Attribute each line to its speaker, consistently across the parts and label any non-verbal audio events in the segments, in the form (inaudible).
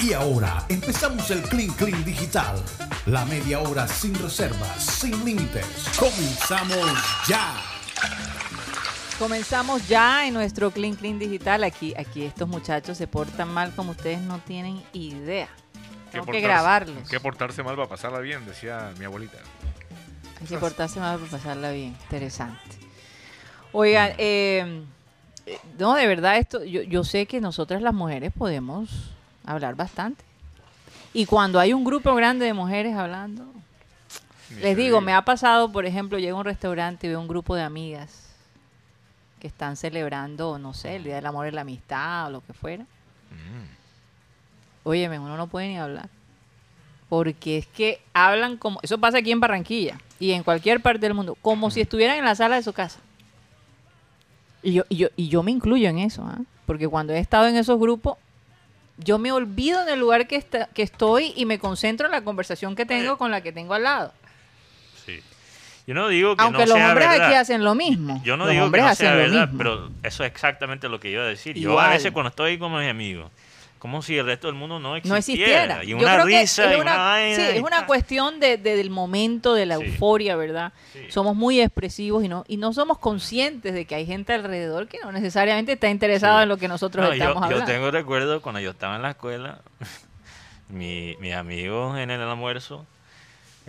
Speaker 1: Y ahora empezamos el Clean Clean Digital. La media hora sin reservas, sin límites. Comenzamos ya.
Speaker 2: Comenzamos ya en nuestro Clean Clean Digital. Aquí, aquí estos muchachos se portan mal como ustedes no tienen idea. Tengo que
Speaker 3: portarse-
Speaker 2: grabarlos.
Speaker 3: Que portarse mal para pasarla bien, decía mi abuelita.
Speaker 2: Hay que portarse mal para pasarla bien. Interesante. Oigan, eh, eh, no, de verdad, esto, yo, yo sé que nosotras las mujeres podemos hablar bastante. Y cuando hay un grupo grande de mujeres hablando,
Speaker 3: Ni
Speaker 2: les digo, me ha pasado, por ejemplo, llego a un restaurante y veo un grupo de amigas que están celebrando, no sé, el Día del Amor y la Amistad o lo que fuera.
Speaker 3: Mm.
Speaker 2: Óyeme, uno no puede ni hablar. Porque es que hablan como... Eso pasa aquí en Barranquilla y en cualquier parte del mundo. Como si estuvieran en la sala de su casa. Y yo, y yo, y yo me incluyo en eso, ¿ah? Porque cuando he estado en esos grupos, yo me olvido en el lugar que, está- que estoy y me concentro en la conversación que tengo con la que tengo al lado.
Speaker 4: Sí. Yo no digo que
Speaker 2: Aunque
Speaker 4: no
Speaker 2: los
Speaker 4: sea
Speaker 2: hombres
Speaker 4: verdad.
Speaker 2: aquí hacen lo mismo.
Speaker 4: Yo no
Speaker 2: los
Speaker 4: digo que no
Speaker 2: hacen
Speaker 4: sea
Speaker 2: lo
Speaker 4: verdad,
Speaker 2: mismo.
Speaker 4: pero eso es exactamente lo que iba a decir. Yo
Speaker 2: Igual.
Speaker 4: a veces cuando estoy con mis amigos, como si el resto del mundo no existiera.
Speaker 2: no existiera.
Speaker 4: Y
Speaker 2: Yo
Speaker 4: una
Speaker 2: creo que
Speaker 4: risa
Speaker 2: es
Speaker 4: y
Speaker 2: una,
Speaker 4: una vaina.
Speaker 2: sí, es una cuestión de, de- del momento, de la
Speaker 4: Sí.
Speaker 2: euforia, ¿verdad?
Speaker 4: Sí.
Speaker 2: Somos muy expresivos y no y no somos conscientes de que hay gente alrededor que no necesariamente está interesada
Speaker 4: Sí.
Speaker 2: en lo que nosotros
Speaker 4: No,
Speaker 2: estamos
Speaker 4: yo, yo
Speaker 2: hablando.
Speaker 4: tengo recuerdo cuando yo estaba en la escuela, (laughs) mi- mis amigos en el almuerzo,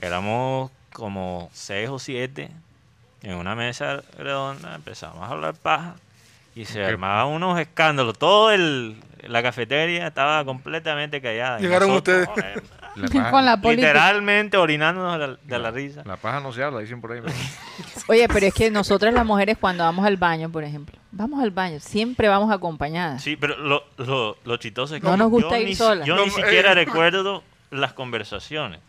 Speaker 4: éramos como seis o siete en una mesa redonda, empezamos a hablar paja y se armaban unos escándalos. Todo el, la cafetería estaba completamente callada.
Speaker 5: Llegaron
Speaker 4: nosotros,
Speaker 5: ustedes.
Speaker 4: joder,
Speaker 3: La paja,
Speaker 2: Con la política.
Speaker 4: literalmente orinándonos de la, de la risa.
Speaker 3: la paja no se habla, dicen por ahí. pero- (laughs)
Speaker 2: Oye, pero es que nosotras las mujeres cuando vamos al baño, por ejemplo, vamos al baño, siempre vamos acompañadas.
Speaker 4: Sí, pero lo, lo, lo chistoso es que
Speaker 2: No nos
Speaker 4: yo
Speaker 2: gusta ir
Speaker 4: ni, si-
Speaker 2: sola.
Speaker 4: yo
Speaker 5: No,
Speaker 4: ni
Speaker 5: eh,
Speaker 4: siquiera recuerdo las conversaciones.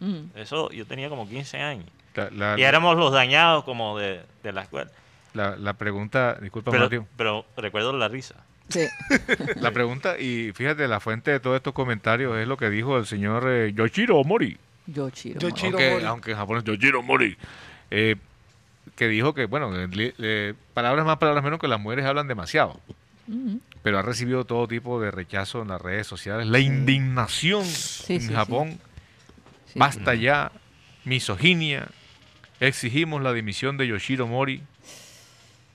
Speaker 2: Mm.
Speaker 4: Eso yo tenía como 15 años.
Speaker 3: La, la-
Speaker 4: Y éramos los dañados como de, de la escuela.
Speaker 3: la- la pregunta, disculpa,
Speaker 4: Pero, pero recuerdo la risa.
Speaker 2: Sí. (laughs)
Speaker 3: La pregunta, y fíjate, la fuente de todos estos comentarios es lo que dijo el señor eh, Yoshiro Mori.
Speaker 2: Yo chiro.
Speaker 5: Yo
Speaker 2: mo-
Speaker 5: Chiro
Speaker 3: aunque,
Speaker 5: Mori.
Speaker 3: aunque en japonés Yoshiro Mori. eh, que dijo que, bueno, eh, palabras más, palabras menos, que las mujeres hablan demasiado. Pero ha recibido todo tipo de rechazo en las redes sociales. La indignación
Speaker 2: Sí,
Speaker 3: en
Speaker 2: sí.
Speaker 3: Japón.
Speaker 2: Sí.
Speaker 3: Basta ya. Misoginia. Exigimos la dimisión de Yoshiro Mori.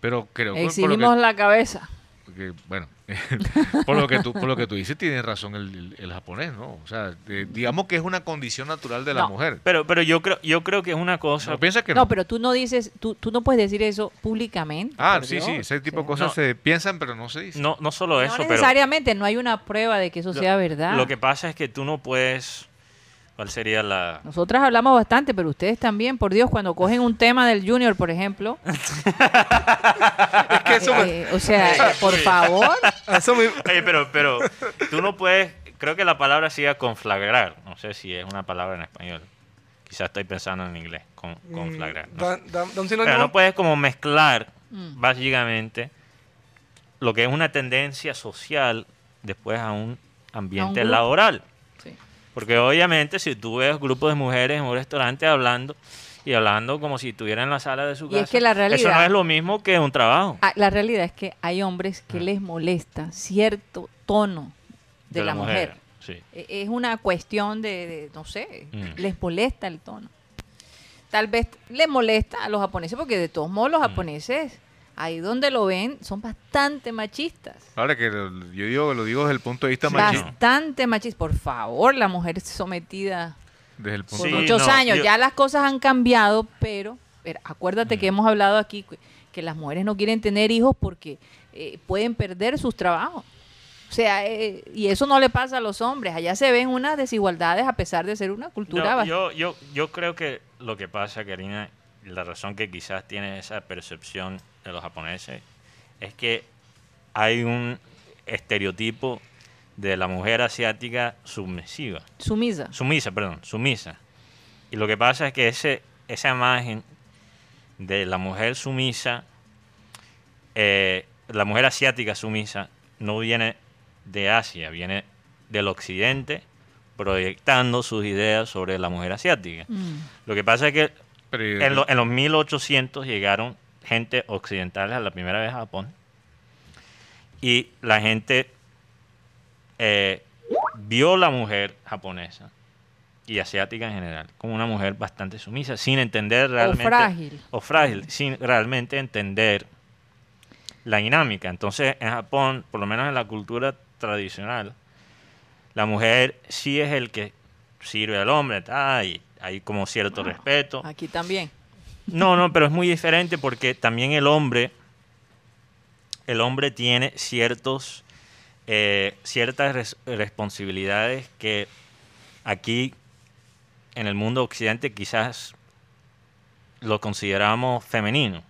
Speaker 3: Pero creo que
Speaker 2: Exhibimos
Speaker 3: que,
Speaker 2: la cabeza.
Speaker 3: Que, bueno, (laughs) por lo que tú, por lo que tú dices, tienes razón el, el- el japonés, ¿no? O sea, eh, digamos que es una condición natural de la
Speaker 2: No.
Speaker 3: mujer.
Speaker 4: Pero, pero yo creo yo creo que es una cosa.
Speaker 3: ¿No piensas que
Speaker 2: No,
Speaker 3: no?
Speaker 2: pero tú no dices, tú, tú no puedes decir eso públicamente.
Speaker 3: Ah, sí, sí,
Speaker 2: Dios.
Speaker 3: ese tipo
Speaker 2: O
Speaker 3: de cosas se piensan, pero no se dicen.
Speaker 4: No, no solo
Speaker 2: No
Speaker 4: eso, pero
Speaker 2: necesariamente, no hay una prueba de que eso
Speaker 4: lo-
Speaker 2: sea verdad.
Speaker 4: lo que pasa es que tú no puedes. ¿Cuál sería la.?
Speaker 2: Nosotras hablamos bastante, pero ustedes también, por Dios, cuando cogen un tema del Junior, por ejemplo. (laughs)
Speaker 5: Es que eso me-
Speaker 2: eh, o sea, por favor.
Speaker 5: eso me-
Speaker 4: Oye, pero, pero tú no puedes. Creo que la palabra sería conflagrar. No sé si es una palabra en español. Quizás estoy pensando en inglés. Con, conflagrar. no sé.
Speaker 5: Da, da- da un
Speaker 4: Pero no puedes como mezclar
Speaker 2: Mm.
Speaker 4: básicamente lo que es una tendencia social después a un ambiente laboral. Porque obviamente si tú ves grupos de mujeres en un restaurante hablando y hablando como si estuvieran en la sala de su
Speaker 2: Y
Speaker 4: casa,
Speaker 2: es que la
Speaker 4: eso no es lo mismo que un trabajo
Speaker 2: Ah, la realidad es que hay hombres que les molesta cierto tono de, la, mujer.
Speaker 4: Sí.
Speaker 2: E- Es una cuestión de, de, no sé,
Speaker 4: Mm.
Speaker 2: les molesta el tono. Tal vez les molesta a los japoneses porque de todos modos los
Speaker 4: Mm.
Speaker 2: japoneses, ahí donde lo ven, son bastante machistas.
Speaker 3: Ahora que lo- yo digo, lo digo desde el punto de vista machista.
Speaker 2: Bastante machistas. Por favor, la mujer sometida
Speaker 3: Desde el punto
Speaker 2: por
Speaker 4: Sí,
Speaker 2: muchos
Speaker 4: no,
Speaker 2: años.
Speaker 4: yo-
Speaker 2: Ya las cosas han cambiado, pero, pero acuérdate
Speaker 4: Mm.
Speaker 2: que hemos hablado aquí que- que las mujeres no quieren tener hijos porque eh, pueden perder sus trabajos. O sea, eh, y eso no le pasa a los hombres. Allá se ven unas desigualdades a pesar de ser una cultura
Speaker 4: No, yo, yo, yo creo que lo que pasa, Karina, la razón que quizás tiene esa percepción de los japoneses es que hay un estereotipo de la mujer asiática submisiva.
Speaker 2: sumisa.
Speaker 4: Sumisa, perdón, sumisa. Y lo que pasa es que ese, esa imagen de la mujer sumisa, eh, la mujer asiática sumisa, no viene de Asia, viene del occidente proyectando sus ideas sobre la mujer asiática.
Speaker 2: Mm.
Speaker 4: Lo que pasa es que
Speaker 3: Pero,
Speaker 4: en, lo- en los 1800 llegaron gente occidental a la primera vez a Japón y la gente eh, vio la mujer japonesa y asiática en general como una mujer bastante sumisa, sin entender realmente...
Speaker 2: frágil.
Speaker 4: O frágil, sin realmente entender la dinámica. Entonces, en Japón, por lo menos en la cultura tradicional, la mujer sí es el que sirve al hombre, ta, y hay como cierto respeto.
Speaker 2: Aquí también.
Speaker 4: No, no, pero es muy diferente porque también el hombre, el hombre tiene ciertos, eh, ciertas res- responsabilidades que aquí en el mundo occidente quizás lo consideramos femenino.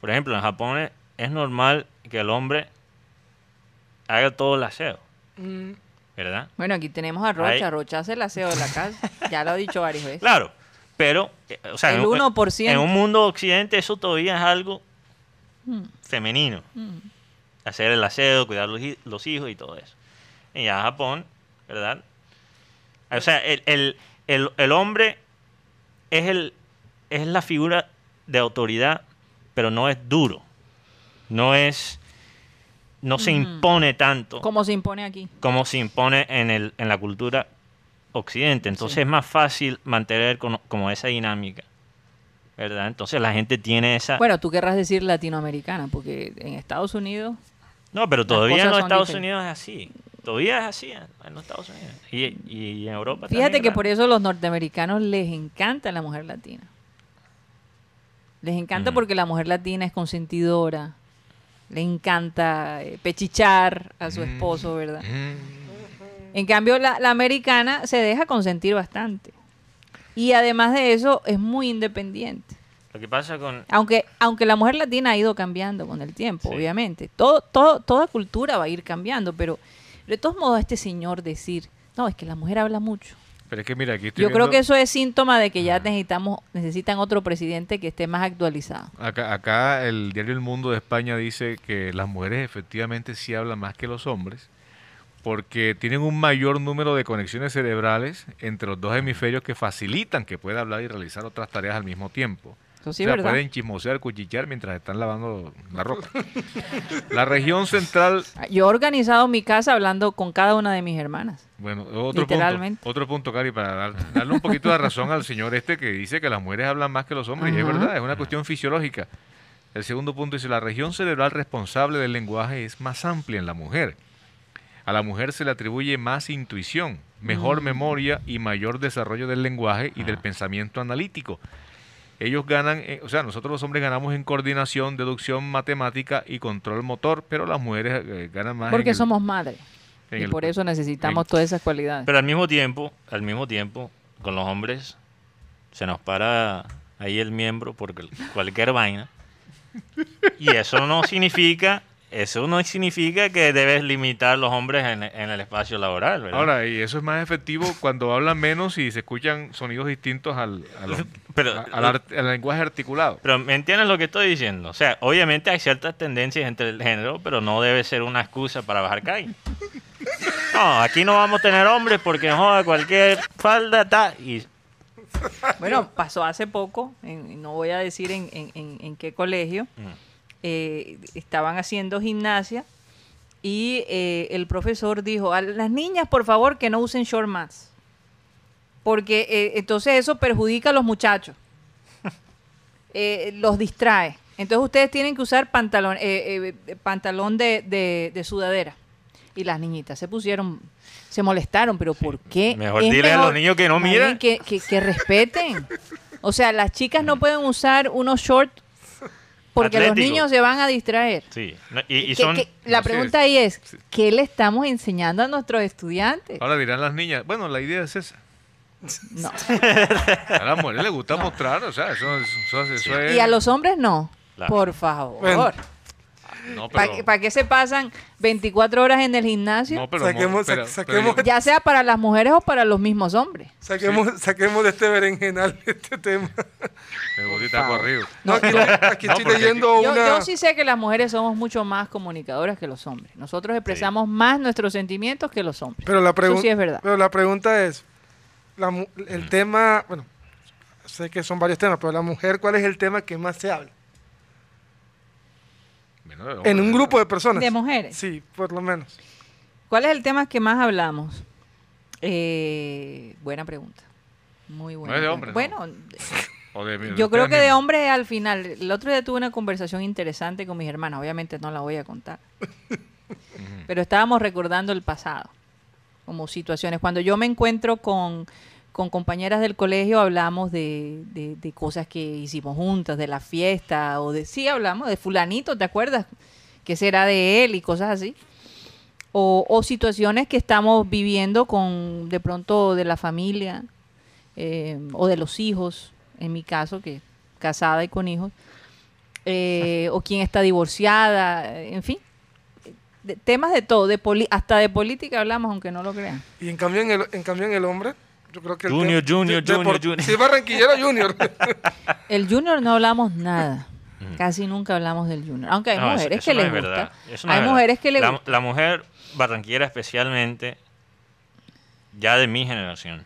Speaker 4: Por ejemplo, en Japón es- es normal que el hombre haga todo el aseo,
Speaker 5: Mm,
Speaker 4: ¿verdad?
Speaker 2: Bueno, aquí tenemos a Rocha.
Speaker 4: Ahí.
Speaker 2: Rocha hace el aseo de la casa. (laughs) Ya lo he dicho varias veces.
Speaker 4: Claro, pero, eh, o sea,
Speaker 2: El
Speaker 4: en un-
Speaker 2: 1%.
Speaker 4: En un mundo occidente eso todavía es algo
Speaker 2: Mm.
Speaker 4: femenino.
Speaker 2: Mm.
Speaker 4: Hacer el aseo, cuidar los, los hijos y todo eso. Y ya Japón, ¿verdad? O sea, el, el- el- el hombre es, el, es la figura de autoridad, pero no es duro. No es... No se impone tanto
Speaker 2: Como se impone aquí.
Speaker 4: como se impone en, el, en la cultura occidente. Entonces
Speaker 2: Sí.
Speaker 4: es más fácil mantener como, como esa dinámica, ¿verdad? Entonces la gente tiene esa...
Speaker 2: Bueno, tú querrás decir latinoamericana, porque en Estados Unidos
Speaker 4: no, pero todavía en los Estados
Speaker 2: diferentes.
Speaker 4: Unidos es así. Todavía es así en los Estados Unidos. Y, y en Europa
Speaker 2: Fíjate
Speaker 4: también,
Speaker 2: que por eso a los norteamericanos les encanta la mujer latina. Les encanta porque la mujer latina es consentidora. Le encanta eh, pechichar a
Speaker 3: Mm.
Speaker 2: su esposo, ¿verdad? En cambio, la, la americana se deja consentir bastante. Y además de eso, es muy independiente.
Speaker 4: Lo que pasa con...
Speaker 2: Aunque, aunque la mujer latina ha ido cambiando con el tiempo,
Speaker 4: Sí.
Speaker 2: obviamente. Todo, todo, toda cultura va a ir cambiando, pero de todos modos este señor decir, no, es que la mujer habla mucho.
Speaker 3: Pero es que mira, aquí estoy
Speaker 2: Yo creo que eso es síntoma de que ya necesitamos, necesitan otro presidente que esté más actualizado.
Speaker 3: Acá, acá el diario El Mundo de España dice que las mujeres efectivamente sí hablan más que los hombres porque tienen un mayor número de conexiones cerebrales entre los dos hemisferios que facilitan que pueda hablar y realizar otras tareas al mismo tiempo.
Speaker 2: Eso sí,
Speaker 3: o sea,
Speaker 2: ¿verdad?
Speaker 3: pueden chismosear, cuchichear mientras están lavando la ropa. (laughs) la región central,
Speaker 2: Yo he organizado mi casa hablando con cada una de mis hermanas.
Speaker 3: bueno, otro
Speaker 2: Literalmente.
Speaker 3: punto, otro punto, Cari, para dar- darle un poquito de razón al señor este que dice que las mujeres hablan más que los hombres, y es verdad, es una cuestión fisiológica. El segundo punto dice, la región cerebral responsable del lenguaje es más amplia en la mujer. A la mujer se le atribuye más intuición, mejor
Speaker 2: Mm.
Speaker 3: memoria y mayor desarrollo del lenguaje y del pensamiento analítico. Ellos ganan, eh, o sea, nosotros los hombres ganamos en coordinación, deducción matemática y control motor, pero las mujeres eh, ganan más en
Speaker 2: Porque
Speaker 3: el-
Speaker 2: somos madres.
Speaker 3: en
Speaker 2: Y
Speaker 3: el-
Speaker 2: por eso necesitamos
Speaker 3: en-
Speaker 2: todas esas cualidades.
Speaker 4: Pero al mismo tiempo, al mismo tiempo, con los hombres se nos para ahí el miembro por cual- cualquier vaina. Y eso no significa, eso no significa que debes limitar los hombres en, en el espacio laboral, ¿verdad?
Speaker 3: Ahora, y eso es más efectivo cuando hablan menos y se escuchan sonidos distintos al, a los-
Speaker 4: Pero-
Speaker 3: a- al, art- al lenguaje articulado.
Speaker 4: Pero ¿me entiendes lo que estoy diciendo? O sea, obviamente hay ciertas tendencias entre el género, pero no debe ser una excusa para bajar calle. No, aquí no vamos a tener hombres porque joda cualquier falda ta y
Speaker 2: Bueno, pasó hace poco, en- no voy a decir en, en- en- en qué colegio,
Speaker 4: Mm.
Speaker 2: eh, estaban haciendo gimnasia y eh, el profesor dijo, a las niñas por favor que no usen short más, porque eh, entonces eso perjudica a los muchachos, (laughs) Eh, los distrae. Entonces ustedes tienen que usar pantalón, eh, eh, pantalón de, de- de sudadera. Y las niñitas se pusieron, se molestaron, pero ¿por qué?
Speaker 4: Mejor dile a los niños que no miran.
Speaker 2: Que, que- que respeten. O sea, las chicas no pueden usar unos shorts porque los niños se van a distraer.
Speaker 4: sí, no, y, son
Speaker 2: que- la
Speaker 3: no
Speaker 2: pregunta ahí es,
Speaker 3: sí.
Speaker 2: ¿qué le estamos enseñando a nuestros estudiantes?
Speaker 3: Ahora dirán las niñas, bueno, la idea es esa.
Speaker 2: No. (laughs)
Speaker 3: A las mujeres les gusta mostrar, o sea, eso, eso- eso es...
Speaker 2: Y a los hombres no.
Speaker 4: Claro.
Speaker 2: Por favor.
Speaker 5: Bueno.
Speaker 3: No,
Speaker 2: ¿Para qué se pasan 24 horas en el gimnasio?
Speaker 3: no, pero,
Speaker 5: Saquemos-
Speaker 3: pero-
Speaker 5: sa-
Speaker 3: pero-
Speaker 5: saquemos-
Speaker 2: Ya sea para las mujeres o para los mismos hombres.
Speaker 5: Saquemos, saquemos de este berenjenal (laughs) este tema.
Speaker 3: Me corrido.
Speaker 5: No, aquí, aquí (laughs)
Speaker 3: No,
Speaker 5: estoy
Speaker 3: porque
Speaker 5: leyendo
Speaker 2: Yo,
Speaker 5: una.
Speaker 2: yo sí sé que las mujeres somos mucho más comunicadoras que los hombres. Nosotros expresamos más nuestros sentimientos que los hombres.
Speaker 5: Pero la
Speaker 2: Eso
Speaker 5: pregunta
Speaker 2: sí es verdad.
Speaker 5: Pero la pregunta es, la mu- el tema, bueno, sé que son varios temas, pero la mujer, ¿cuál es el tema que más se habla?
Speaker 3: Bueno, de
Speaker 5: En un
Speaker 3: hombres,
Speaker 5: grupo de personas.
Speaker 2: De mujeres.
Speaker 5: Sí, por lo menos.
Speaker 2: ¿Cuál es el tema que más hablamos? Eh, buena pregunta. Muy buena.
Speaker 3: es de
Speaker 2: pregunta.
Speaker 3: hombres, ¿no?
Speaker 2: Bueno,
Speaker 3: O de- de
Speaker 2: yo creo que de
Speaker 3: mismos.
Speaker 2: hombre al final. El otro día tuve una conversación interesante con mis hermanas. Obviamente no la voy a contar. (laughs) Pero estábamos recordando el pasado. Como situaciones. Cuando yo me encuentro con, con compañeras del colegio, hablamos de, de- cosas que hicimos juntas, de la fiesta. O de. Sí, hablamos de Fulanito, ¿te acuerdas? ¿Qué será de él? Y cosas así. O, o situaciones que estamos viviendo con, de pronto, de la familia eh, o de los hijos, en mi caso, que casada y con hijos, eh, o quien está divorciada, en fin, de- temas de todo, de poli- hasta de política hablamos, aunque no lo crean.
Speaker 5: Y en cambio en el, en cambio en el hombre, yo creo que el
Speaker 4: Junior, junior,
Speaker 5: de-
Speaker 4: junior, junior.
Speaker 5: Sí, barranquillero junior. (laughs)
Speaker 2: El junior no hablamos nada. Casi nunca hablamos del junior. Aunque hay
Speaker 4: No,
Speaker 2: mujeres
Speaker 4: eso
Speaker 2: que
Speaker 4: no
Speaker 2: les
Speaker 4: es
Speaker 2: gusta.
Speaker 4: verdad. Eso no
Speaker 2: hay mujeres que les
Speaker 4: la,
Speaker 2: gusta.
Speaker 4: la mujer barranquera especialmente, ya de mi generación,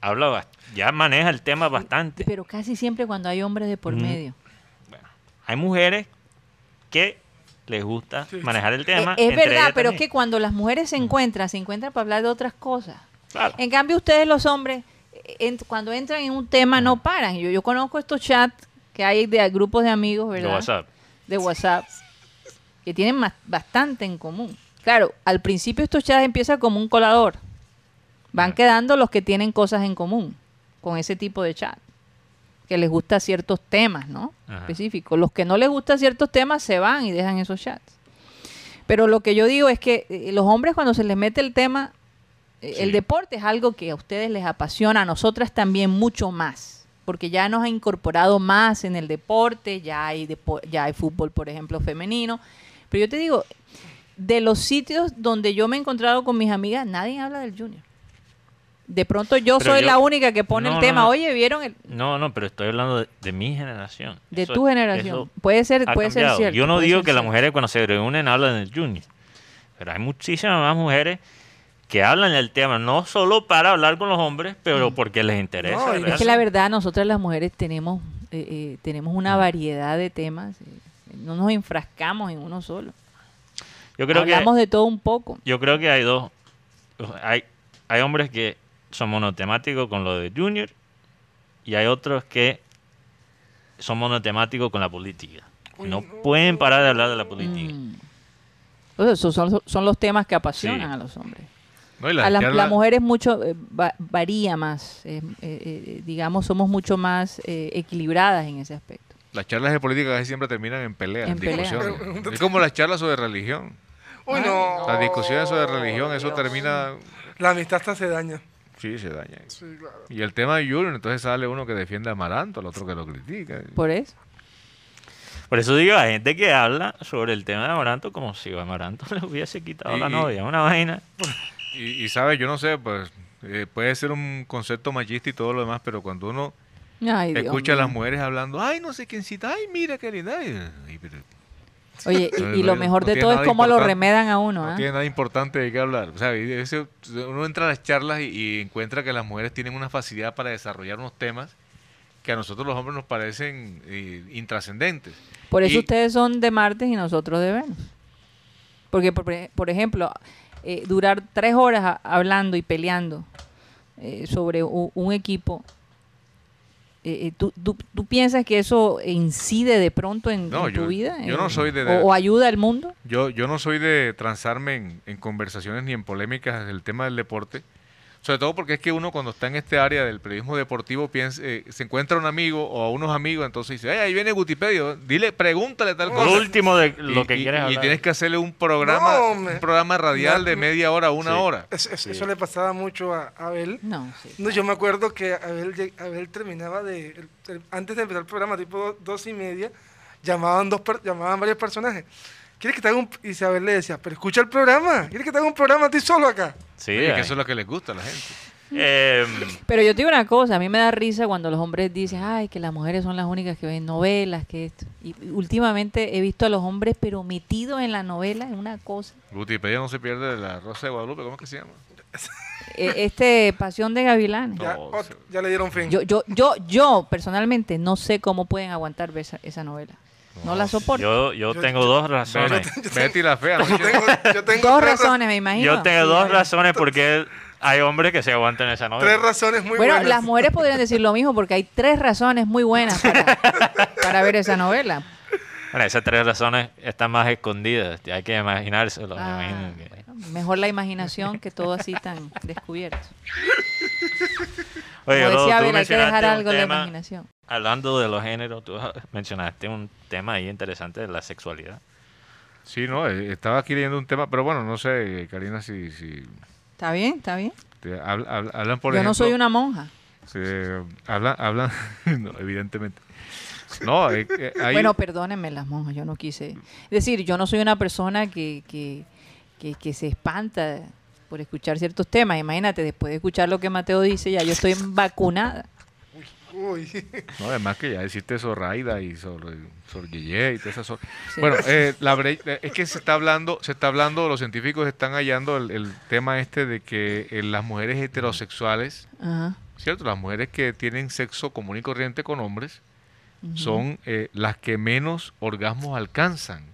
Speaker 4: habla, ya maneja el tema bastante.
Speaker 2: Pero casi siempre cuando hay hombres de por
Speaker 4: Mm.
Speaker 2: medio.
Speaker 4: Hay mujeres que les gusta manejar el tema.
Speaker 2: Eh, es verdad, pero es que cuando las mujeres se encuentran, se encuentran para hablar de otras cosas.
Speaker 4: Claro.
Speaker 2: En cambio, ustedes los hombres, en- cuando entran en un tema no paran. Yo, yo conozco estos chats que hay de grupos de amigos,
Speaker 4: de
Speaker 2: ¿verdad?
Speaker 4: WhatsApp.
Speaker 2: De WhatsApp, que tienen más- bastante en común. Claro, al principio estos chats empiezan como un colador. Van quedando los que tienen cosas en común con ese tipo de chat. Que les gusta ciertos temas, ¿no?
Speaker 4: Ajá.
Speaker 2: Específicos. Los que no les gustan ciertos temas se van y dejan esos chats. Pero lo que yo digo es que eh, los hombres cuando se les mete el tema, eh, el deporte es algo que a ustedes les apasiona, a nosotras también mucho más, porque ya nos ha incorporado más en el deporte, ya hay, depo- ya hay fútbol, por ejemplo, femenino. Pero yo te digo, de los sitios donde yo me he encontrado con mis amigas, nadie habla del junior. De pronto yo
Speaker 4: Pero
Speaker 2: soy
Speaker 4: yo-
Speaker 2: la única que pone
Speaker 4: No,
Speaker 2: el tema,
Speaker 4: no.
Speaker 2: oye, ¿vieron el,
Speaker 4: No, no, pero estoy hablando de, de mi generación.
Speaker 2: de
Speaker 4: Eso-
Speaker 2: tu generación? Puede ser, puede ser cierto.
Speaker 4: Yo no digo que las mujeres cuando se reúnen hablan del junior, pero hay muchísimas más mujeres que hablan del tema, no solo para hablar con los hombres, pero
Speaker 2: Mm.
Speaker 4: porque les interesa.
Speaker 2: Es que la verdad, nosotras las mujeres tenemos, eh, eh, tenemos una variedad de temas. eh, no nos enfrascamos en uno solo.
Speaker 4: yo creo que
Speaker 2: Hablamos de todo un poco.
Speaker 4: yo creo que hay dos, hay hay hombres que son monotemáticos con lo de junior y hay otros que son monotemáticos con la política. No pueden parar de hablar de la política.
Speaker 2: Mm. Entonces, esos son, son los temas que apasionan
Speaker 4: Sí.
Speaker 2: a los hombres.
Speaker 3: No,
Speaker 2: A las
Speaker 3: charlas-
Speaker 2: la mujeres mucho eh, va- varía más, eh, eh, eh, digamos, somos mucho más eh, equilibradas en ese aspecto.
Speaker 3: Las charlas de política casi siempre terminan en peleas,
Speaker 2: En
Speaker 3: discusiones. Es como las charlas sobre religión.
Speaker 5: Uy, no.
Speaker 3: Las discusiones sobre religión, eso
Speaker 2: Dios.
Speaker 3: termina...
Speaker 5: La amistad hasta se daña.
Speaker 3: Sí, se daña.
Speaker 5: Sí, claro.
Speaker 3: Y el tema de Junior, entonces sale uno que defiende a Amaranto, el otro que lo critica.
Speaker 2: Por eso.
Speaker 4: Por eso digo, hay gente que habla sobre el tema de Amaranto como si Amaranto (laughs) le hubiese quitado
Speaker 3: Y-
Speaker 4: la novia. Una vaina. (laughs)
Speaker 3: Y, y sabes, yo no sé, pues eh, puede ser un concepto machista y todo lo demás, pero cuando uno
Speaker 2: Ay, Dios
Speaker 3: escucha a
Speaker 2: mío.
Speaker 3: las mujeres hablando, ay, no sé quiéncita, ay, mira qué linda. Ay, pero (laughs)
Speaker 2: Oye,
Speaker 3: No,
Speaker 2: y, lo
Speaker 3: no
Speaker 2: mejor de todo es cómo lo remedan a uno.
Speaker 3: no
Speaker 2: ¿ah?
Speaker 3: tiene nada importante de qué hablar. O sea, ese- uno entra a las charlas y, y encuentra que las mujeres tienen una facilidad para desarrollar unos temas que a nosotros los hombres nos parecen eh, intrascendentes.
Speaker 2: Por eso
Speaker 3: Y-
Speaker 2: ustedes son de martes y nosotros de Venus. Porque, por, ejemplo, eh, durar tres horas a- hablando y peleando eh, sobre u- un equipo, eh, eh, ¿tú, tú, tú piensas que eso incide de pronto en,
Speaker 3: No,
Speaker 2: en tu
Speaker 3: yo-
Speaker 2: vida?
Speaker 3: yo
Speaker 2: En-
Speaker 3: no soy de-
Speaker 2: O, o ayuda al mundo?
Speaker 3: Yo, yo no soy de transarme en, en conversaciones ni en polémicas del tema del deporte, sobre todo porque es que uno cuando está en este área del periodismo deportivo piensa, eh, se encuentra un amigo o a unos amigos, entonces dice, "Ay, ahí viene Gutipedio, dile, pregúntale tal cosa.
Speaker 4: Lo último de
Speaker 3: Y-
Speaker 4: lo que
Speaker 3: y,
Speaker 4: quieres
Speaker 3: y
Speaker 4: hablar.
Speaker 3: tienes que hacerle un programa,
Speaker 5: No,
Speaker 3: un programa radial
Speaker 5: No,
Speaker 3: de media hora, una
Speaker 4: Sí.
Speaker 3: hora.
Speaker 5: Eso, le pasaba mucho a Abel.
Speaker 2: No, sí.
Speaker 5: No, yo me acuerdo que Abel, Abel terminaba de. el- el- antes de empezar el programa, tipo do- dos y media, llamaban, dos per- llamaban varios personajes. ¿Quieres que te haga un.? Y si Abel le decía, pero escucha el programa. ¿Quieres que te haga un programa a ti solo acá?
Speaker 4: Sí,
Speaker 3: Oye, que
Speaker 4: ay.
Speaker 3: eso es lo que les gusta a la gente. (laughs)
Speaker 4: Em,
Speaker 2: Pero yo te digo una cosa, a mí me da risa cuando los hombres dicen, ay, que las mujeres son las únicas que ven novelas, que esto. Y últimamente he visto a los hombres, pero metidos en la novela, en una cosa.
Speaker 3: Gutipedia no se pierde de la Rosa de Guadalupe, ¿cómo es que se llama? (laughs)
Speaker 2: Eh, este, Pasión de Gavilanes.
Speaker 5: Ya, ya le dieron fin.
Speaker 2: Yo, yo, yo, yo personalmente no sé cómo pueden aguantar ver esa, esa novela. No la soporto.
Speaker 4: yo, yo
Speaker 5: Yo-
Speaker 4: tengo
Speaker 5: yo-
Speaker 4: dos razones.
Speaker 3: Betty, Betty la fea. ¿no?
Speaker 5: yo tengo, yo tengo
Speaker 2: Dos
Speaker 5: tres
Speaker 2: razones, me imagino.
Speaker 4: Yo tengo
Speaker 2: Sí,
Speaker 4: dos razones porque hay hombres que se aguantan esa
Speaker 5: Tres
Speaker 4: novela.
Speaker 5: razones muy
Speaker 2: bueno,
Speaker 5: buenas.
Speaker 2: las mujeres podrían decir lo mismo porque hay tres razones muy buenas para, (laughs) para ver esa novela.
Speaker 4: Bueno, esas tres razones están más escondidas. Hay que imaginárselo. me
Speaker 2: Ah,
Speaker 4: imagino que-
Speaker 2: bueno, mejor la imaginación que todo así tan descubierto.
Speaker 4: Oye,
Speaker 2: Como decía Abel, hay que dejar algo a la
Speaker 4: tema-
Speaker 2: imaginación.
Speaker 4: Hablando de los géneros, tú (laughs) mencionaste un tema ahí interesante de la sexualidad.
Speaker 3: Sí, no, eh, estaba aquí leyendo un tema, pero bueno, no sé, Karina, si, si
Speaker 2: ¿Está bien? ¿Está bien?
Speaker 3: te habl- habl- hablan por
Speaker 2: Yo
Speaker 3: ejemplo...
Speaker 2: no soy una monja.
Speaker 3: sí, hablan, hablan, (laughs) no, evidentemente. No, eh, eh, (laughs) hay-
Speaker 2: Bueno, perdónenme las monjas, yo no quise. Es decir, yo no soy una persona que, que, que, que se espanta por escuchar ciertos temas. Imagínate, después de escuchar lo que Mateo dice, ya yo estoy vacunada.
Speaker 5: Uy.
Speaker 3: No, además que ya existe Zorraida y sobre Yeye y todas esas.
Speaker 2: Sí.
Speaker 3: Bueno, eh, la bre- eh, es que se está hablando, se está hablando, los científicos están hallando el, el tema este de que eh, las mujeres heterosexuales. ¿cierto? Las mujeres que tienen sexo común y corriente con hombres son eh, las que menos orgasmos alcanzan.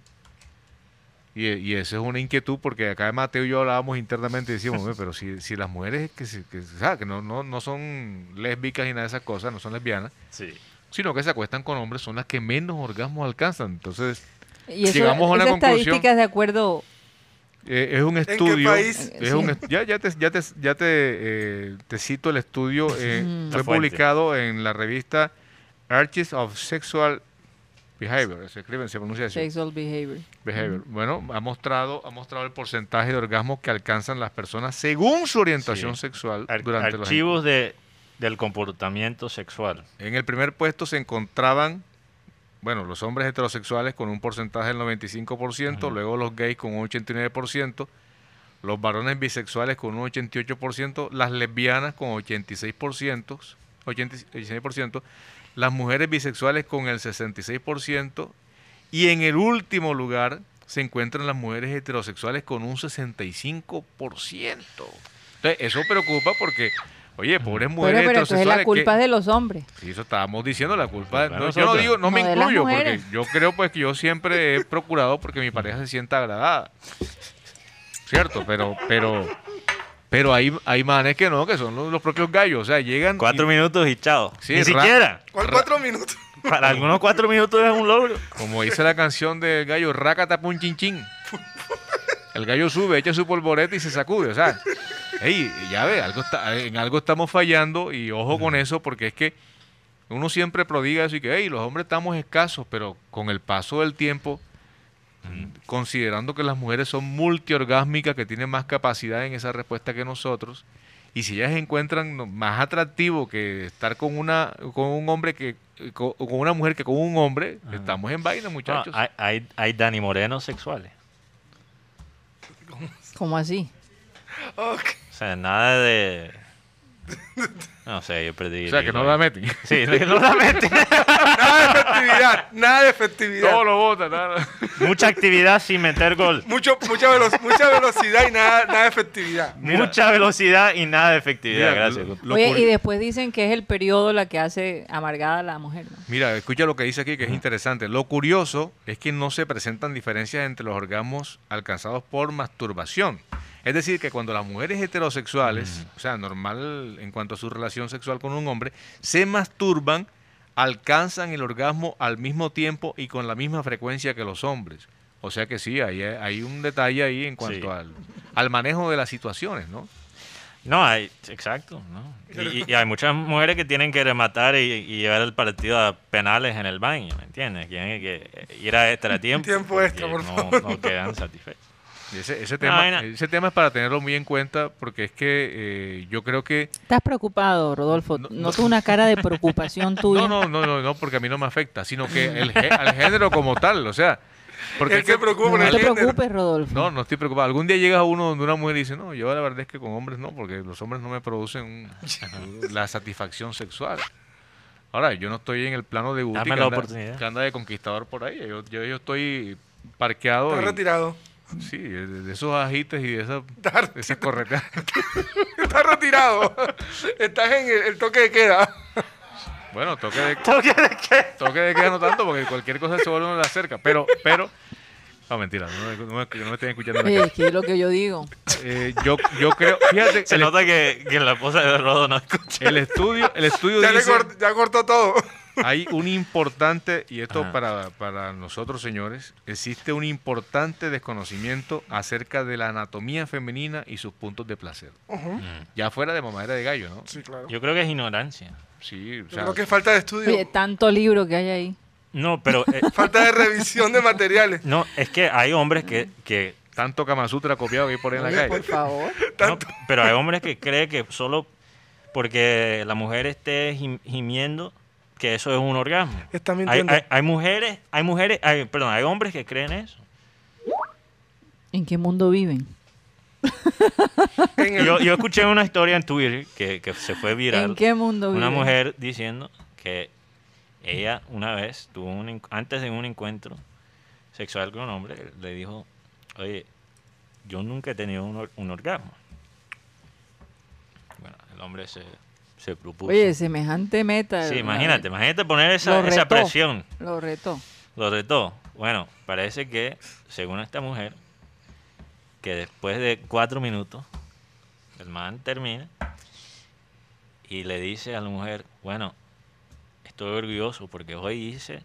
Speaker 3: Y, y esa es una inquietud porque acá Mateo y yo hablábamos internamente y decíamos, "Oye, pero si, si las mujeres que, se- que, sea, que no, no, no son lésbicas y nada de esas cosas, no son lesbianas,
Speaker 4: Sí.
Speaker 3: sino que se acuestan con hombres, son las que menos orgasmos alcanzan. Entonces,
Speaker 2: Y eso,
Speaker 3: llegamos a una conclusión.
Speaker 2: de acuerdo.
Speaker 3: eh, es un
Speaker 5: qué
Speaker 3: estudio.
Speaker 5: país?
Speaker 3: Es un est- ya, ya te, ya te, ya te, eh, te cito el estudio. eh, (laughs) fue
Speaker 4: fuente.
Speaker 3: publicado en la revista Archives of Sexual Behavior. Se escribe, se pronuncia así.
Speaker 2: Sexual behavior.
Speaker 3: Behavior. Bueno, ha mostrado, ha mostrado el porcentaje de orgasmos que alcanzan las personas según su orientación
Speaker 4: Sí.
Speaker 3: sexual
Speaker 4: Ar-
Speaker 3: durante los
Speaker 4: archivos de, del comportamiento sexual.
Speaker 3: En el primer puesto se encontraban, bueno, los hombres heterosexuales con un porcentaje del 95%,
Speaker 4: Ajá.
Speaker 3: luego los gays con un 89%, los varones bisexuales con un 88%, las lesbianas con 86%, 86%, las mujeres bisexuales con el 66%, y en el último lugar se encuentran las mujeres heterosexuales con un 65%. Entonces, eso preocupa porque, oye, pobres
Speaker 2: Pero,
Speaker 3: mujeres
Speaker 2: pero entonces
Speaker 3: heterosexuales...
Speaker 2: la
Speaker 3: que-
Speaker 2: culpa es de los hombres.
Speaker 3: Sí, eso estábamos diciendo, la culpa.
Speaker 4: Culpa de
Speaker 3: no, yo no digo, no me
Speaker 2: No, las
Speaker 3: incluyo, porque yo creo pues que yo siempre he procurado porque mi pareja se sienta agradada. Cierto, pero, pero, pero hay, hay manes que no, que son los, los propios gallos. O sea, llegan.
Speaker 4: Cuatro
Speaker 3: y-
Speaker 4: minutos y chao.
Speaker 3: Sí,
Speaker 4: Ni
Speaker 3: ra-
Speaker 4: siquiera.
Speaker 5: ¿Cuál cuatro minutos?
Speaker 4: Para algunos cuatro minutos es un logro.
Speaker 3: Como dice la canción del gallo, rácata pun chin chin. El gallo sube, echa su polvoreta y se sacude. O sea, ey, ya ve, algo está, en algo estamos fallando y ojo con eso porque es que uno siempre prodiga eso y que, hey, los hombres estamos escasos, pero con el paso del tiempo, considerando que las mujeres son multiorgásmicas, que tienen más capacidad en esa respuesta que nosotros, y si ellas encuentran más atractivo que estar con una con un hombre que con, con una mujer que con un hombre,
Speaker 4: Ajá.
Speaker 3: estamos en vaina,
Speaker 4: No,
Speaker 3: muchachos.
Speaker 4: hay, hay, hay Dani Moreno sexuales.
Speaker 2: ¿Cómo así?
Speaker 4: O sea, nada de... No sé, yo perdí.
Speaker 3: o sea, que no la meten.
Speaker 4: Sí, no la (laughs) meten.
Speaker 5: Nada de efectividad, nada de efectividad.
Speaker 3: Todo lo botan. nada.
Speaker 4: Mucha actividad sin meter gol.
Speaker 5: Mucho, mucha, velo- mucha velocidad y nada, nada de efectividad.
Speaker 3: Mira.
Speaker 4: Mucha velocidad y nada de efectividad.
Speaker 3: Mira,
Speaker 4: Gracias.
Speaker 3: lo- lo
Speaker 2: Oye, y después dicen que es el periodo la que hace amargada a la mujer. ¿no?
Speaker 3: Mira, escucha lo que dice aquí, que es interesante. Lo curioso es que no se presentan diferencias entre los orgasmos alcanzados por masturbación. Es decir, que cuando las mujeres heterosexuales, o sea, normal en cuanto a su relación sexual con un hombre, se masturban, alcanzan el orgasmo al mismo tiempo y con la misma frecuencia que los hombres. O sea que sí, hay, hay un detalle ahí en cuanto
Speaker 4: Sí.
Speaker 3: al, al manejo de las situaciones, ¿no?
Speaker 4: No, hay, exacto, ¿no? Y, y hay muchas mujeres que tienen que rematar y, y llevar el partido a penales en el baño, ¿me entiendes? Tienen que ir a extra (laughs) tiempo.
Speaker 5: Tiempo extra, por
Speaker 4: no,
Speaker 5: favor.
Speaker 4: No quedan satisfechos.
Speaker 3: Ese,
Speaker 4: No,
Speaker 3: tema, ese tema es para tenerlo muy en cuenta porque es que eh, yo creo que
Speaker 2: Estás preocupado, Rodolfo.
Speaker 3: No,
Speaker 2: No,
Speaker 3: no.
Speaker 2: Noto una cara de preocupación (laughs) tuya.
Speaker 3: No, no, no, no, no, porque a mí no me afecta, sino que el, al género como tal, o sea, porque es que-
Speaker 5: preocupa por
Speaker 2: No
Speaker 5: el
Speaker 2: te
Speaker 5: género.
Speaker 2: preocupes, Rodolfo.
Speaker 3: no, no estoy preocupado. Algún día llegas a uno donde una mujer dice, no, yo la verdad es que con hombres no, porque los hombres no me producen un- (laughs) la satisfacción sexual. Ahora, yo no estoy en el plano de Guti
Speaker 4: Dame
Speaker 3: que anda,
Speaker 4: oportunidad.
Speaker 3: que anda de conquistador por ahí. Yo, yo, yo estoy parqueado.
Speaker 5: Está
Speaker 3: y-
Speaker 5: retirado.
Speaker 3: Sí, de, de esos ajites y de (laughs) esas, esas correteas. (laughs)
Speaker 5: está retirado. Estás en el, el toque de queda.
Speaker 3: Bueno, toque de, (laughs)
Speaker 4: ¿Toque de qué?
Speaker 3: toque de queda no tanto porque cualquier cosa se vuelve una cerca. Pero, pero No, mentira, no, me- no me- no me estén escuchando en la
Speaker 2: es que es lo que yo digo.
Speaker 3: Eh, yo, yo creo, fíjate,
Speaker 4: Se
Speaker 3: el,
Speaker 4: nota que, que la esposa de Rodo no escucha.
Speaker 3: el estudio, el estudio
Speaker 5: Ya, le
Speaker 3: dice,
Speaker 5: cort- ya cortó todo.
Speaker 3: Hay un importante, y esto
Speaker 4: Ajá.
Speaker 3: para, para nosotros señores, existe un importante desconocimiento acerca de la anatomía femenina y sus puntos de placer.
Speaker 4: Mm.
Speaker 3: Ya fuera de mamadera de gallo, ¿no?
Speaker 5: Sí, claro. Yo,
Speaker 4: creo que es ignorancia.
Speaker 3: Sí, o sea,
Speaker 5: creo que es falta de estudio.
Speaker 2: Oye, tanto libro que hay ahí.
Speaker 4: No, pero eh, (laughs)
Speaker 5: Falta de revisión de materiales.
Speaker 4: no, es que hay hombres que, que
Speaker 3: tanto Kama Sutra copiado que hay por ahí en la
Speaker 2: Oye,
Speaker 3: calle.
Speaker 2: por favor. (laughs)
Speaker 4: no, pero hay hombres que creen que solo porque la mujer esté gim- gimiendo que eso es un orgasmo.
Speaker 5: Está
Speaker 4: Hay, hay- hay mujeres, hay mujeres, hay- perdón, hay hombres que creen eso.
Speaker 2: ¿En qué mundo viven?
Speaker 4: Yo, yo escuché una historia en Twitter que, que se fue viral.
Speaker 2: ¿En qué mundo viven?
Speaker 4: Una mujer diciendo que ella una vez tuvo un antes de un encuentro sexual con un hombre le dijo oye yo nunca he tenido un, or- un orgasmo bueno el hombre se, se propuso
Speaker 2: Oye, semejante meta.
Speaker 4: sí imagínate imagínate poner esa,
Speaker 2: Lo
Speaker 4: esa
Speaker 2: retó.
Speaker 4: presión
Speaker 2: Lo retó.
Speaker 4: lo retó bueno parece que según esta mujer que después de cuatro minutos el man termina y le dice a la mujer bueno estoy orgulloso porque hoy hice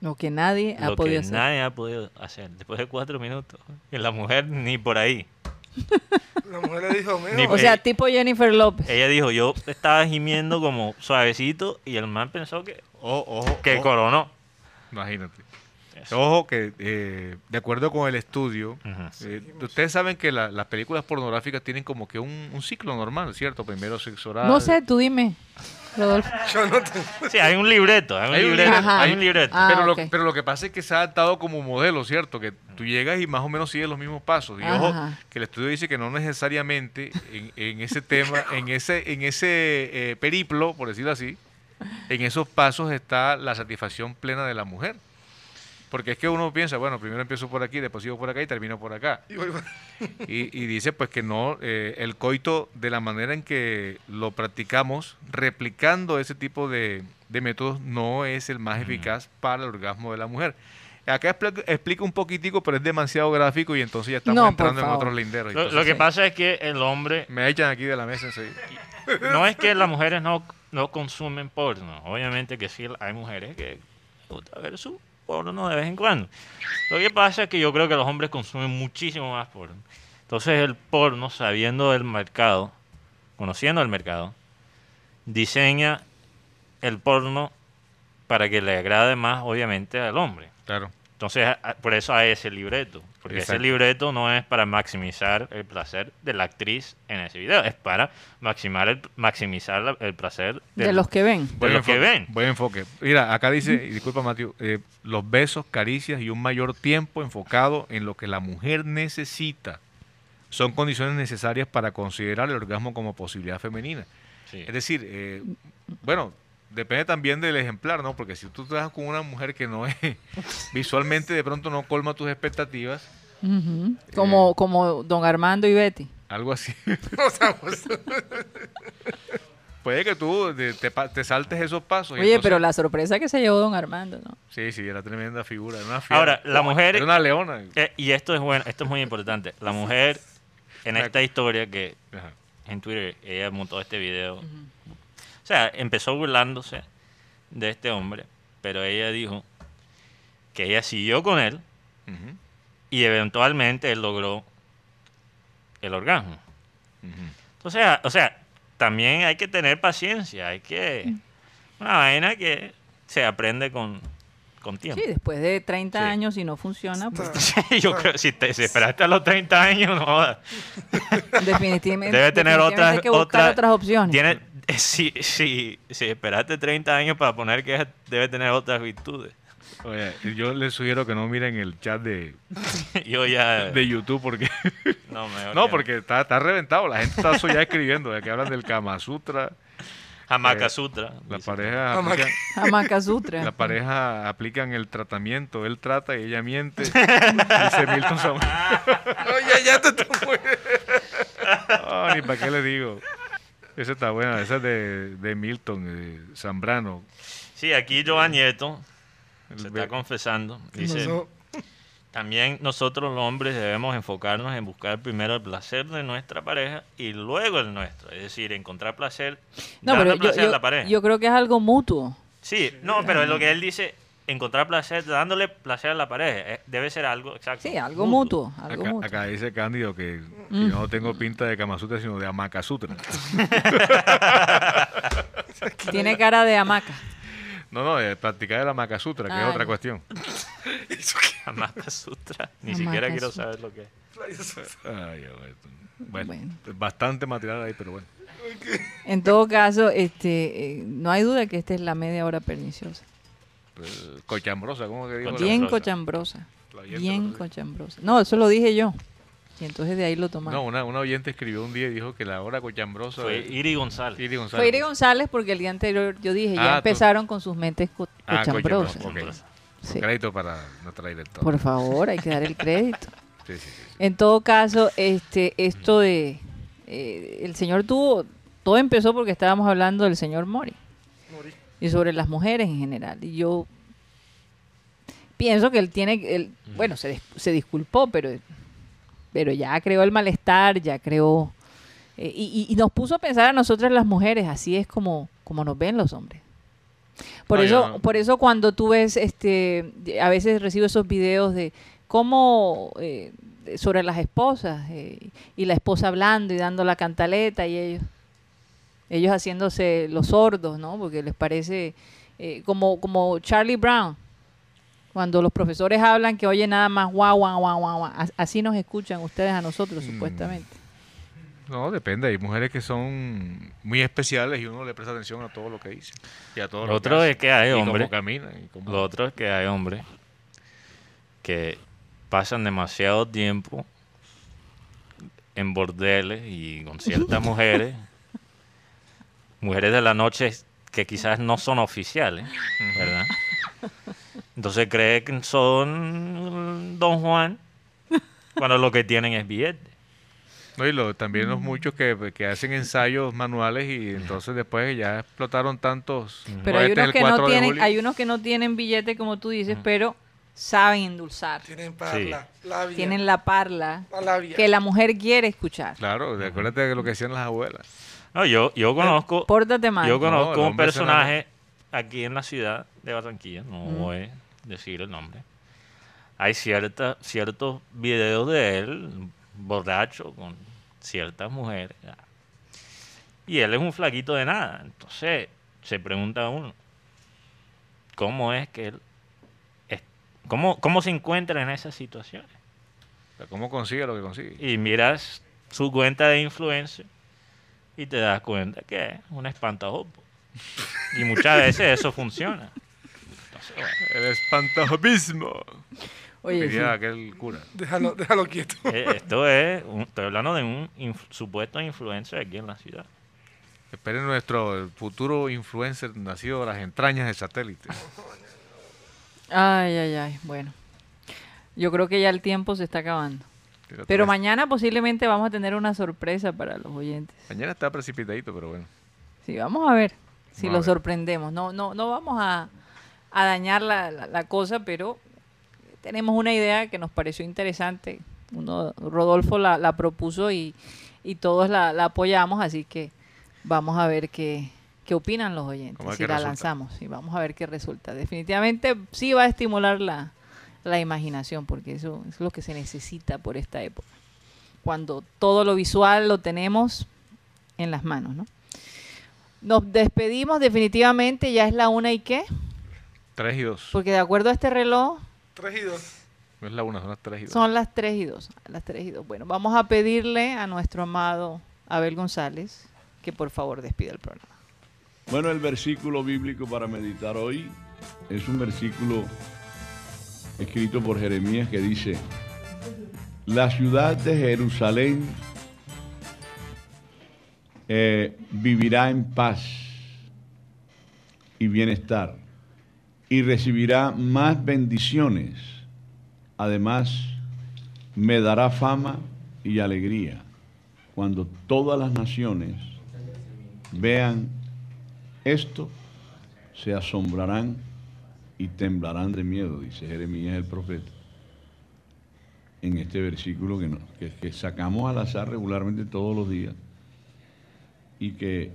Speaker 2: Lo que nadie ha podido
Speaker 4: que
Speaker 2: hacer.
Speaker 4: nadie ha podido hacer después de cuatro minutos y la mujer ni por ahí (laughs)
Speaker 5: La mujer le dijo,
Speaker 4: Ni-
Speaker 5: "Mijo,
Speaker 2: O sea, tipo Jennifer López.
Speaker 4: ella dijo yo estaba gimiendo como suavecito y el man pensó que
Speaker 3: Ojo, ojo,
Speaker 4: que
Speaker 3: ojo.
Speaker 4: coronó
Speaker 3: Imagínate. Ojo que, eh, de acuerdo con el estudio, eh, ustedes saben que la- las películas pornográficas tienen como que un, un ciclo normal, ¿cierto? Primero sexo oral.
Speaker 2: No sé, tú dime, Rodolfo. (laughs)
Speaker 5: yo no te...
Speaker 4: sí hay un libreto hay un
Speaker 3: Hay un
Speaker 4: libreto
Speaker 2: libreto.
Speaker 4: hay un libreto
Speaker 2: Ah,
Speaker 3: pero, lo, pero lo que pasa es que se ha adaptado como modelo, ¿cierto? Que tú llegas y más o menos sigues los mismos pasos. Y ojo, que el estudio dice que no necesariamente en, en ese tema, en ese, en ese eh, periplo, por decirlo así, en esos pasos está la satisfacción plena de la mujer. Porque es que uno piensa, bueno, primero empiezo por aquí, después sigo por acá y termino por acá.
Speaker 5: y
Speaker 3: dice pues que no, eh, el coito de la manera en que lo practicamos, replicando ese tipo de, de métodos, no es el más eficaz para el orgasmo de la mujer. Acá expli- explica un poquitico, pero es demasiado gráfico y entonces ya estamos
Speaker 2: No,
Speaker 3: entrando en otros linderos.
Speaker 4: lo, que pasa es que el hombre
Speaker 3: Me echan aquí de la mesa enseguida. (laughs)
Speaker 4: no es que las mujeres no, no consumen porno. Obviamente que sí, hay mujeres que gusta ver su porno de vez en cuando. Lo que pasa es que yo creo que los hombres consumen muchísimo más porno. Entonces el porno, sabiendo del mercado, conociendo el mercado, diseña el porno para que le agrade más, obviamente, al hombre.
Speaker 3: Claro.
Speaker 4: Entonces, por eso hay ese libreto. Porque ese libreto no es para maximizar el placer de la actriz en ese video, es para maximar el, maximizar la- el placer
Speaker 2: De los que ven.
Speaker 4: de los que ven.
Speaker 3: Buen enfoque. Mira, acá dice, y disculpa Mateo, eh, los besos, caricias y un mayor tiempo enfocado en lo que la mujer necesita son condiciones necesarias para considerar el orgasmo como posibilidad femenina.
Speaker 4: Sí.
Speaker 3: Es decir, eh, bueno, depende también del ejemplar, ¿no? Porque si tú trabajas con una mujer que no es (laughs) visualmente de pronto no colma tus expectativas.
Speaker 2: Como, como Don Armando y Betty.
Speaker 3: algo así, (laughs)
Speaker 5: pues,
Speaker 3: puede que tú te, saltes esos pasos.
Speaker 2: Oye,
Speaker 3: entonces-
Speaker 2: pero la sorpresa que se llevó Don Armando, ¿no?
Speaker 3: Sí, sí, era tremenda figura. Era una fiera.
Speaker 4: Ahora, la mujer,
Speaker 3: Era una leona.
Speaker 4: eh, y esto es bueno, esto es muy importante, la mujer en esta historia que
Speaker 3: Ajá.
Speaker 4: en Twitter ella montó este video, sea, empezó burlándose de este hombre, pero ella dijo que ella siguió con él y eventualmente él logró el orgasmo.
Speaker 3: ujú.
Speaker 4: Entonces, a- o sea, también hay que tener paciencia, hay que... Una vaina que se aprende con, con tiempo.
Speaker 2: Sí, después de 30
Speaker 4: Sí.
Speaker 2: años y no funciona, pues (laughs)
Speaker 4: Yo creo que si, te, si esperaste a los 30 años, no (laughs)
Speaker 2: definitivamente,
Speaker 4: Debe tener
Speaker 2: definitivamente
Speaker 4: otras,
Speaker 2: hay que buscar
Speaker 4: otras,
Speaker 2: otras opciones.
Speaker 4: Tiene, si, si, si esperaste 30 años para poner que debe tener otras virtudes.
Speaker 3: Oye, yo les sugiero que no miren el chat de, (laughs)
Speaker 4: Yo ya...
Speaker 3: de YouTube porque (laughs)
Speaker 4: no, mejor
Speaker 3: no
Speaker 4: que
Speaker 3: porque está, está reventado. La gente está eso ya escribiendo, de que hablan del Kama Sutra.
Speaker 4: Hamaka
Speaker 3: eh,
Speaker 4: Sutra.
Speaker 3: La pareja aplican,
Speaker 2: Hamaka Sutra.
Speaker 3: la pareja aplican el tratamiento. Él trata y ella miente. (laughs) Dice Milton Samuel.
Speaker 5: no, ya, ya te tomó.
Speaker 3: Ni para qué le digo. Esa está buena. Esa es de, de Milton, de Zambrano.
Speaker 4: Sí, aquí Joan Nieto
Speaker 3: El
Speaker 4: se está confesando. Dice,
Speaker 5: No,
Speaker 4: también nosotros los hombres debemos enfocarnos en buscar primero el placer de nuestra pareja y luego el nuestro. Es decir, encontrar placer,
Speaker 2: No,
Speaker 4: dando
Speaker 2: pero yo,
Speaker 4: placer a
Speaker 2: yo-
Speaker 4: la pareja.
Speaker 2: yo creo que es algo mutuo.
Speaker 4: sí, no, pero es lo que él dice, encontrar placer, dándole placer a la pareja. eh, Debe ser algo exacto.
Speaker 2: Sí, algo mutuo. algo
Speaker 3: Acá,
Speaker 2: mutuo.
Speaker 3: acá dice Cándido que, que
Speaker 2: Mm.
Speaker 3: yo no tengo pinta de Kama Sutra, sino de Amaka Sutra. (laughs)
Speaker 2: Tiene cara de hamaca.
Speaker 3: No, no, de practicar el Amaka Sutra, que
Speaker 2: Ah, (laughs)
Speaker 3: es otra
Speaker 2: ya.
Speaker 3: cuestión.
Speaker 4: Amata Sutra. Ni siquiera quiero
Speaker 2: Sutra.
Speaker 4: saber lo que es.
Speaker 3: Ay, bueno, bueno,
Speaker 2: Bueno.
Speaker 3: bastante material ahí, pero bueno.
Speaker 2: En todo caso, este, eh, no hay duda que esta es la media hora perniciosa.
Speaker 3: Pues, cochambrosa, ¿cómo que digo?
Speaker 2: Bien
Speaker 4: Cochambrosa.
Speaker 2: Bien cochambrosa. No, eso lo dije yo. Y entonces de ahí lo
Speaker 3: No,
Speaker 2: tomamos.
Speaker 3: una, una oyente escribió un día y dijo que la hora cochambrosa
Speaker 4: Fue Iri González.
Speaker 3: Iri González.
Speaker 2: Fue Iri González porque el día anterior yo dije, ya
Speaker 3: Ah, tú-
Speaker 2: empezaron con sus mentes co-
Speaker 3: Ah,
Speaker 2: cochambrosas.
Speaker 3: cochambrosa, ok.
Speaker 2: Sí.
Speaker 3: Crédito para nuestra directora.
Speaker 2: Por favor, hay que dar el crédito. (laughs)
Speaker 3: Sí, sí, sí.
Speaker 2: En todo caso, este, esto de eh, el señor tuvo, todo empezó porque estábamos hablando del señor Mori. Y sobre las mujeres en general. Y yo pienso que él tiene, él, bueno, se, se disculpó, pero, pero ya creó el malestar, ya creó eh, y, y- nos puso a pensar a nosotras las mujeres, así es como, como nos ven los hombres. Por
Speaker 3: No,
Speaker 2: eso, por eso cuando tú ves, este, a veces recibo esos videos de cómo eh, sobre las esposas eh, y la esposa hablando y dando la cantaleta y ellos, ellos haciéndose los sordos, ¿no? Porque les parece eh, como como Charlie Brown cuando los profesores hablan que oye nada más guau guau guau guau, guau. As- así nos escuchan ustedes a nosotros
Speaker 3: Mm.
Speaker 2: supuestamente.
Speaker 3: No, depende. Hay mujeres que son muy especiales y uno le presta atención a todo lo que dice. Y a todo
Speaker 4: Lo
Speaker 3: lo
Speaker 4: otro
Speaker 3: hace,
Speaker 4: es que hay
Speaker 3: y
Speaker 4: hombres-
Speaker 3: cómo camina. Y cómo-
Speaker 4: Lo otro es que hay hombres que pasan demasiado tiempo en bordeles y con ciertas (laughs) mujeres, mujeres de la noche que quizás no son oficiales, ¿verdad? Entonces cree que son Don Juan cuando lo que tienen es billete.
Speaker 3: No, y lo- también
Speaker 2: Mm.
Speaker 3: los muchos que, que hacen ensayos manuales y entonces después ya explotaron tantos.
Speaker 2: Pero hay unos
Speaker 3: el
Speaker 2: que no
Speaker 3: 4 de
Speaker 2: tienen, hay unos que no tienen billete como tú dices, pero saben endulzar.
Speaker 5: Tienen parla, labia.
Speaker 2: Tienen la parla
Speaker 5: la labia.
Speaker 2: que la mujer quiere escuchar.
Speaker 3: Claro, de- acuérdate de lo que decían las abuelas.
Speaker 4: No, yo, yo conozco,
Speaker 2: Pórtate mal.
Speaker 4: yo
Speaker 3: No,
Speaker 4: conozco
Speaker 3: el
Speaker 4: un personaje aquí en la ciudad de Barranquilla, no
Speaker 2: Mm.
Speaker 4: voy a decir el nombre. Hay cierta, ciertos videos de él, borracho, con ciertas mujeres. Y él es un flaquito de nada. Entonces, se pregunta uno, ¿cómo es que él... es- cómo, ¿Cómo se encuentra en esas situaciones?
Speaker 3: O sea, ¿Cómo consigue lo que consigue?
Speaker 4: Y miras su cuenta de influencer y te das cuenta que es un espantajopo. Y muchas veces eso funciona. Entonces, bueno,
Speaker 3: El espantajobismo.
Speaker 2: Oye,
Speaker 3: Diría
Speaker 2: sí.
Speaker 3: aquel cura.
Speaker 5: Déjalo, déjalo quieto.
Speaker 4: eh, esto es, un- estoy hablando de un inf- supuesto influencer aquí en la ciudad.
Speaker 3: Esperen nuestro futuro influencer nacido de las entrañas del satélite.
Speaker 2: Ay, ay, ay. Bueno, yo creo que ya el tiempo se está acabando.
Speaker 3: Pero
Speaker 2: mañana posiblemente vamos a tener una sorpresa para los oyentes.
Speaker 3: Mañana está precipitadito, pero bueno.
Speaker 2: Sí, vamos a ver si
Speaker 3: Vamos
Speaker 2: lo sorprendemos. No, no, no vamos a, a dañar la, la- la cosa, pero tenemos una idea que nos pareció interesante. Uno, Rodolfo la, la propuso y, y todos la, apoyamos, así que vamos a ver qué, qué opinan los oyentes si la
Speaker 3: resulta.
Speaker 2: lanzamos. Y vamos a ver qué resulta. Definitivamente sí va a estimular la, la imaginación, porque eso es lo que se necesita por esta época. Cuando todo lo visual lo tenemos en las manos, ¿no? Nos despedimos definitivamente, ya es la una y qué,
Speaker 3: 3 y 2.
Speaker 2: porque de acuerdo a este reloj
Speaker 5: Tres y dos.
Speaker 3: No es la 1, son las 3 y 2.
Speaker 2: son las 3 y 2. Las 3 y 2. Bueno, vamos a pedirle a nuestro amado Abel González que por favor despida el programa.
Speaker 6: Bueno, el versículo bíblico para meditar hoy es un versículo escrito por Jeremías que dice, la ciudad de Jerusalén eh, vivirá en paz y bienestar y recibirá más bendiciones. Además, me dará fama y alegría cuando todas las naciones vean esto, se asombrarán y temblarán de miedo, dice Jeremías el profeta. en este versículo que, que sacamos al azar regularmente todos los días y que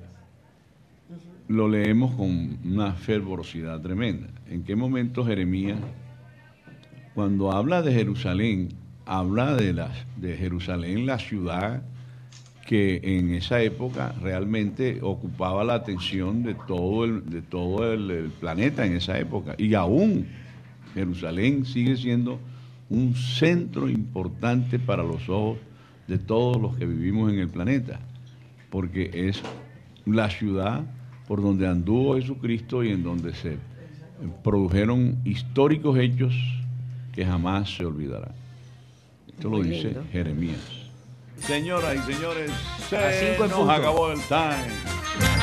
Speaker 6: lo leemos con una fervorosidad tremenda. ¿En qué momento Jeremías, cuando habla de Jerusalén, habla de, las, de Jerusalén, la ciudad que en esa época realmente ocupaba la atención de todo el, de todo el, el planeta en esa época. Y aún Jerusalén sigue siendo un centro importante para los ojos de todos los que vivimos en el planeta, porque es la ciudad por donde anduvo Jesucristo y en donde se produjeron históricos hechos que jamás se olvidarán. Esto lo dice
Speaker 7: lindo.
Speaker 6: Jeremías. Señoras y señores, se nos acabó el time.